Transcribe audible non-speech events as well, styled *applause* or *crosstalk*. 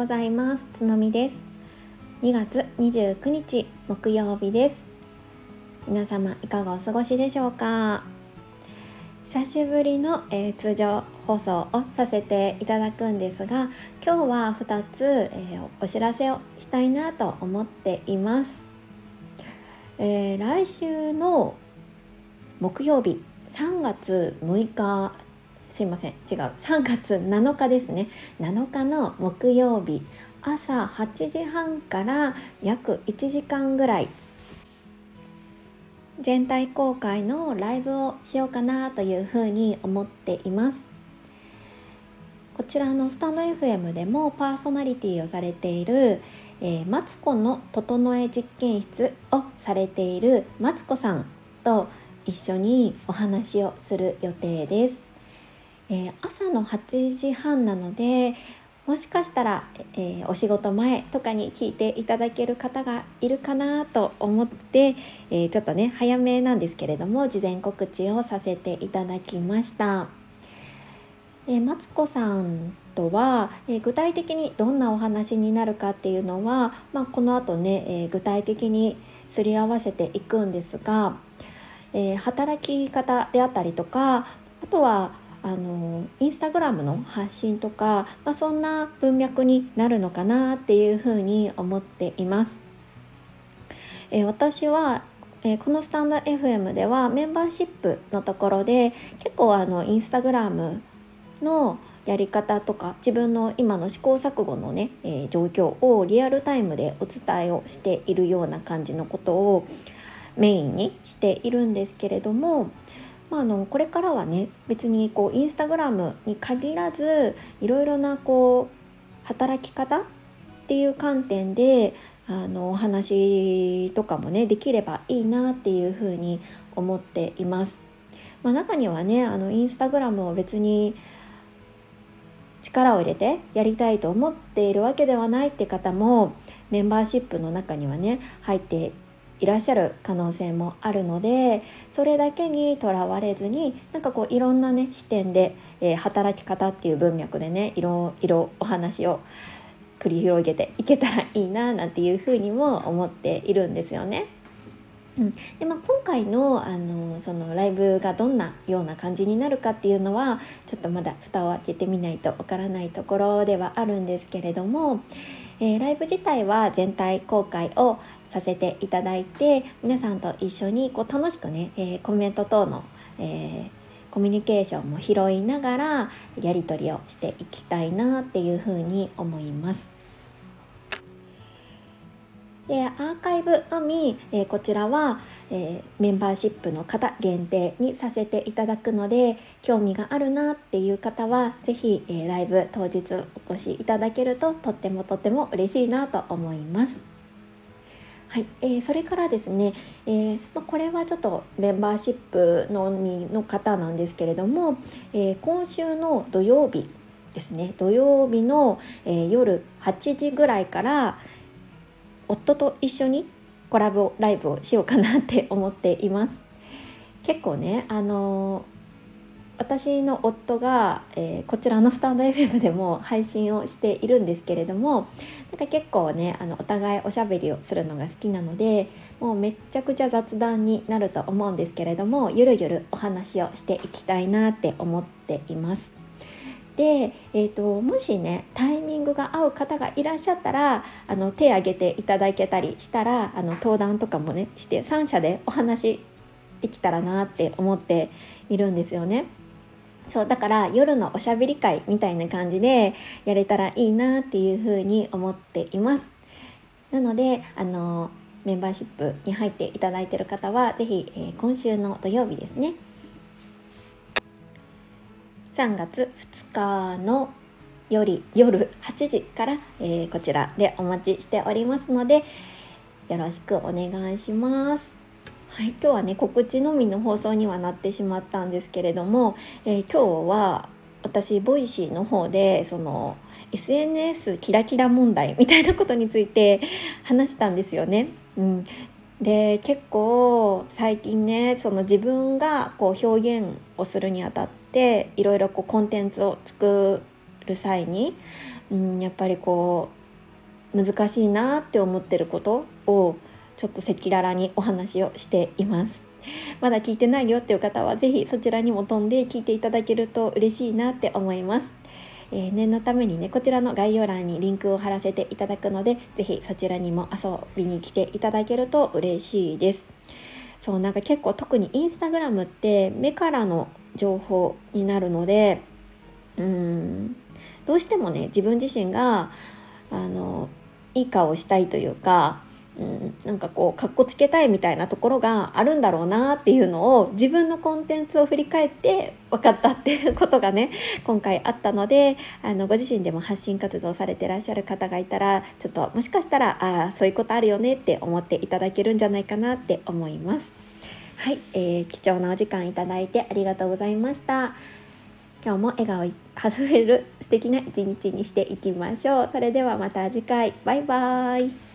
ございます。つのみです。2月29日木曜日です。皆様いかがお過ごしでしょうか？久しぶりの、えー、通常放送をさせていただくんですが今日は2つ、えー、お知らせをしたいなと思っています、えー、来週の木曜日3月6日すいません。違う。3月7日ですね。7日の木曜日朝8時半から約1時間ぐらい全体公開のライブをしようかなというふうに思っています。こちらのスタンド FM でもパーソナリティをされている、え、マツコの整え実験室をされているマツコさんと一緒にお話をする予定です。えー、朝の8時半なのでもしかしたら、えー、お仕事前とかに聞いていただける方がいるかなと思って、えー、ちょっとね早めなんですけれども事前告知をさせていただきました。えー、マツコさんとは、えー、具体的にどんなお話になるかっていうのは、まあ、この後ね、えー、具体的にすり合わせていくんですが、え働き方であったりとかあとはあのインスタグラムの発信とか、まあ、そんな文脈になるのかなっていうふうに思っています。えー、私はえー、このスタンド FM ではメンバーシップのところで結構あのインスタグラムのやり方とか自分の今の試行錯誤のね、えー、状況をリアルタイムでお伝えをしているような感じのことをメインにしているんですけれどもまあ、あのこれからはね別にこうインスタグラムに限らずいろいろなこう働き方っていう観点であのお話とかもねできればいいなっていうふうに思っています。まあ、中にはねあのインスタグラムを別に力を入れてやりたいと思っているわけではないって方もメンバーシップの中にはね入っていらっしゃる可能性もあるのでそれだけにとらわれずになんかこういろんなね視点で、えー、働き方っていう文脈でねいろいろお話を繰り広げていけたらいいななんていうふうにも思っているんですよね。うんでまあ、今回のあのそのライブがどんなような感じになるかっていうのはちょっとまだ蓋を開けてみないとわからないところではあるんですけれども、えー、ライブ自体は全体公開をさせていただいて皆さんと一緒にこう楽しくね、えー、コメント等の、えー、コミュニケーションも拾いながらやり取りをしていきたいなっていうふうに思います。でアーカイブのみ、えー、こちらは、えー、メンバーシップの方限定にさせていただくので興味があるなっていう方は是非、えー、ライブ当日お越しいただけるととってもとっても嬉しいなと思います。はい、えー、それからですね、えー、まあ、これはちょっとメンバーシップのみの方なんですけれども、えー、今週の土曜日ですね土曜日の、え夜8時ぐらいから夫と一緒にコラボライブをしようかなって思っています。結構ねあの私の夫が、えー、こちらのスタンド FM でも配信をしているんですけれどもなんか結構ねあのお互いおしゃべりをするのが好きなのでもうめっちゃくちゃ雑談になると思うんですけれどもゆるゆるお話をしていきたいなって思っています。で、えーと、もしねタイミングが合う方がいらっしゃったらあの手挙げていただけたりしたらあの登壇とかもねして3社でお話できたらなって思っているんですよね。そうだから夜のおしゃべり会みたいな感じでやれたらいいなっていうふうに思っています。なのであのメンバーシップに入っていただいてる方は是非、えー、今週の土曜日ですね。3月2日の夜夜8時から、えー、こちらでお待ちしておりますのでよろしくお願いします。はい、今日はね告知のみの放送にはなってしまったんですけれども、えー、今日は私 Voicy の方でその SNS キラキラ問題みたいなことについて *laughs* 話したんですよね。うん、で結構最近ねその自分がこう表現をするにあたっていろいろこうコンテンツを作る際にうん、やっぱりこう難しいなって思ってることをちょっと赤裸々にお話をしています。まだ聞いてないよっていう方は是非そちらにも飛んで聞いていただけると嬉しいなって思います。えー、念のためにねこちらの概要欄にリンクを貼らせていただくので是非そちらにも遊びに来ていただけると嬉しいです。そうなんか結構特にインスタグラムって目からの情報になるのでうんどうしてもね自分自身があのいい顔をしたいというかうん、なんかこうかっこつけたいみたいなところがあるんだろうなっていうのを自分のコンテンツを振り返って分かったっていうことがね *laughs* 今回あったのであのご自身でも発信活動されてらっしゃる方がいたらちょっともしかしたらああそういうことあるよねって思っていただけるんじゃないかなって思います。はい、えー、貴重なお時間いただいてありがとうございました。今日も笑顔あふれる素敵な一日にしていきましょう。それではまた次回。バイバーイ。